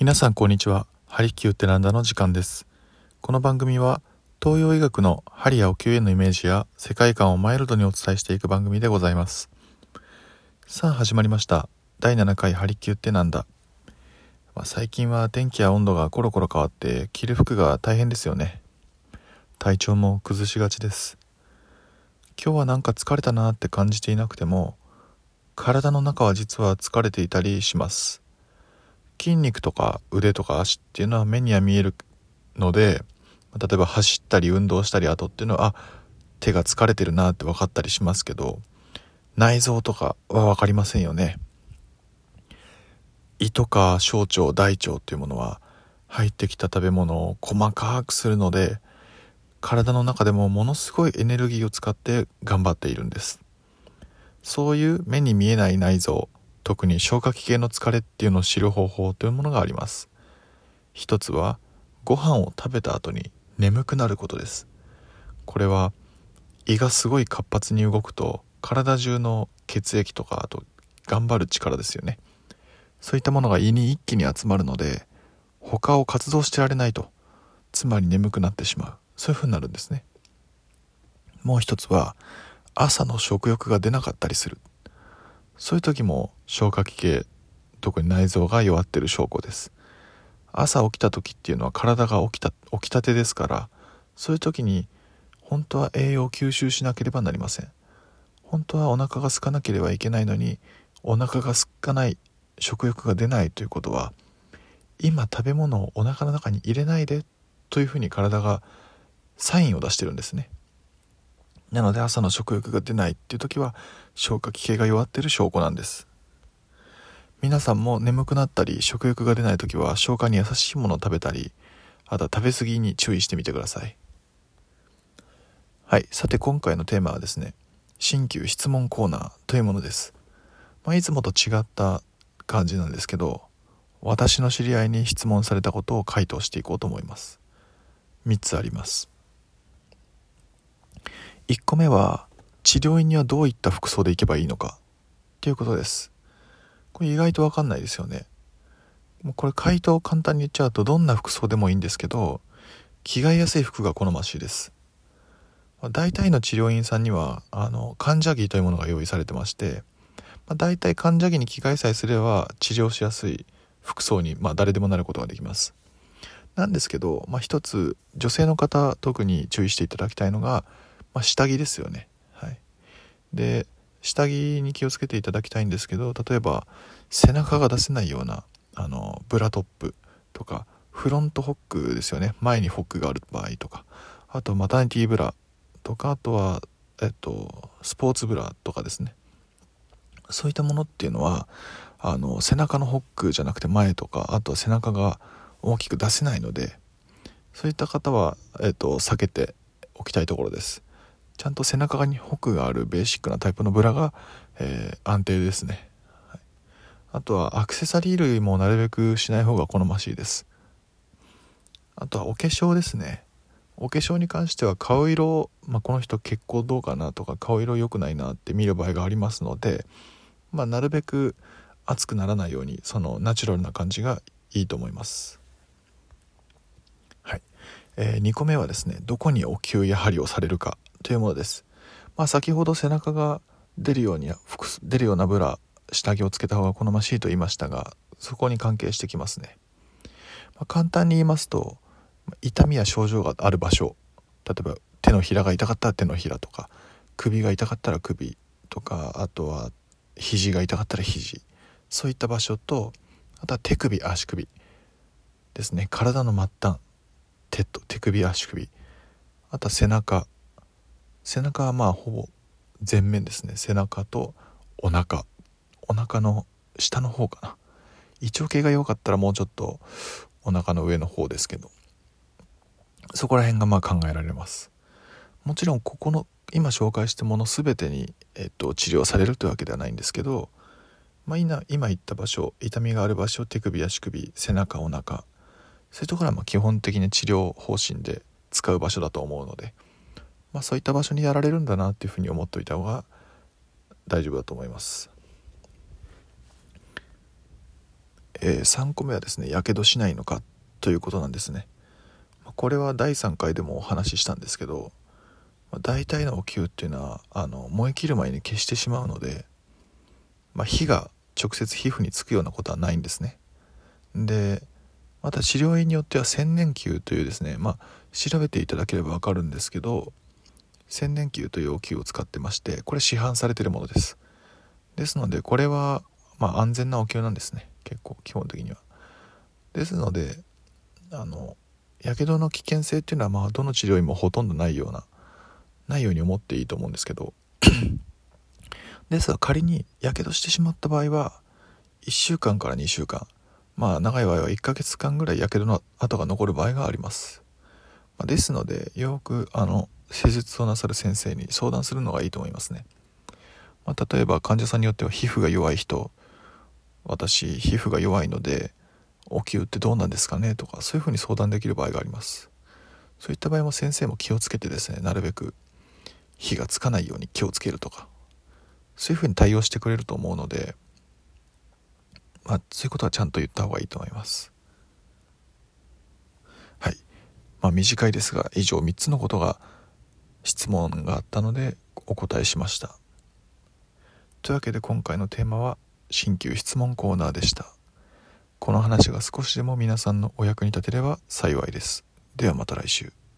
皆さんこんにちは。ハリキューってなんだの時間です。この番組は東洋医学の針やお灸へのイメージや世界観をマイルドにお伝えしていく番組でございます。さあ始まりました。第7回ハリキューってなんだ、まあ、最近は天気や温度がコロコロ変わって着る服が大変ですよね。体調も崩しがちです。今日はなんか疲れたなって感じていなくても体の中は実は疲れていたりします。筋肉とか腕とか足っていうのは目には見えるので例えば走ったり運動したり後っていうのはあ手が疲れてるなって分かったりしますけど内臓とかは分かりませんよね。胃とか小腸大腸っていうものは入ってきた食べ物を細かくするので体の中でもものすごいエネルギーを使って頑張っているんです。そういう目に見えない内臓特に消化器系の疲れっていうのを知る方法というものがあります。一つはご飯を食べた後に眠くなることです。これは胃がすごい活発に動くと体中の血液とかあと頑張る力ですよね。そういったものが胃に一気に集まるので他を活動してられないとつまり眠くなってしまう。そういう風になるんですね。もう一つは朝の食欲が出なかったりする。そういう時も消化器系特に内臓が弱ってる証拠です。朝起きた時っていうのは体が起きた起きたてですからそういう時に本当は栄養を吸収しなければなりません。本当はお腹が空かなければいけないのにお腹が空かない食欲が出ないということは今食べ物をお腹の中に入れないでというふうに体がサインを出してるんですね。なので朝の食欲が出ないっていう時は消化器系が弱ってる証拠なんです。皆さんも眠くなったり食欲が出ない時は消化に優しいものを食べたりあとは食べ過ぎに注意してみてください。はいさて今回のテーマはですね新旧質問コーナーというものです、まあ、いつもと違った感じなんですけど私の知り合いに質問されたことを回答していこうと思います。3つあります。1個目は治療院にはどういった服装で行けばいいのかということです。これ意外と分かんないですよね。もうこれ回答を簡単に言っちゃうとどんな服装でもいいんですけど着替えやすい服が好ましいです。大体の治療院さんにはあの患者着というものが用意されてまして、まあ、大体患者着に着替えさえすれば治療しやすい服装に、まあ、誰でもなることができます。なんですけど、まあ、一つ女性の方特に注意していただきたいのが、まあ、下着ですよね。はい。で下着に気をつけていただきたいんですけど例えば背中が出せないようなあのブラトップとかフロントホックですよね。前にホックがある場合とか。あとマタニティブラとかあとはえっとスポーツブラとかですね。そういったものっていうのはあの背中のホックじゃなくて前とかあとは背中が大きく出せないのでそういった方は、えっと、避けておきたいところです。ちゃんと背中にホクがあるベーシックなタイプのブラが、えー、安定ですね、はい、あとはアクセサリー類もなるべくしない方が好ましいです。あとはお化粧ですね。お化粧に関しては顔色、まあ、この人血行どうかなとか顔色良くないなって見る場合がありますので、まあ、なるべく熱くならないようにそのナチュラルな感じがいいと思います。はい、えー、2個目はですねどこにお灸や針をされるか。というものです。まあ、先ほど背中が出るように出るようなブラ下着をつけた方が好ましいと言いましたがそこに関係してきますね。まあ、簡単に言いますと痛みや症状がある場所例えば手のひらが痛かったら手のひらとか首が痛かったら首とかあとは肘が痛かったら肘そういった場所とあとは手首足首ですね体の末端手と手首足首あとは背中背中はまあほぼ前面ですね。背中とお腹。お腹の下の方かな。胃腸系が弱かったらもうちょっとお腹の上の方ですけど。そこら辺がまあ考えられます。もちろんここの今紹介したもの全てに、えっと、治療されるというわけではないんですけど、まあ、今今言った場所痛みがある場所手首足首背中お腹。そういうところはまあ基本的に治療方針で使う場所だと思うので、まあ、そういった場所にやられるんだなっていうふうに思っておいた方が大丈夫だと思います。えー、3個目はですねやけどしないのかということなんですね。これは第3回でもお話ししたんですけど大体のお灸っていうのはあの燃え切る前に消してしまうので、まあ、火が直接皮膚につくようなことはないんですね。でまた治療院によっては千年球というですねまあ調べていただければ分かるんですけど千年球というお灸を使ってましてこれ市販されてるものです。ですのでこれはまあ安全なお灸なんですね。結構基本的には。ですのであのやけどの危険性っていうのはまあどの治療院もほとんどないようなないように思っていいと思うんですけど。ですが仮にやけどしてしまった場合は1週間から2週間まあ長い場合は1ヶ月間ぐらいやけどの跡が残る場合があります、まあ、ですのでよくあの施術をなさる先生に相談するのがいいと思いますね、まあ、例えば患者さんによっては皮膚が弱い人私皮膚が弱いのでお灸ってどうなんですかね？とかそういうふうに相談できる場合があります。そういった場合も先生も気をつけてですねなるべく火がつかないように気をつけるとかそういうふうに対応してくれると思うのでまあそういうことはちゃんと言った方がいいと思います。はい。まあ短いですが以上3つのことが質問があったのでお答えしました。というわけで今回のテーマは新旧質問コーナーでした。この話が少しでも皆さんのお役に立てれば幸いです。ではまた来週。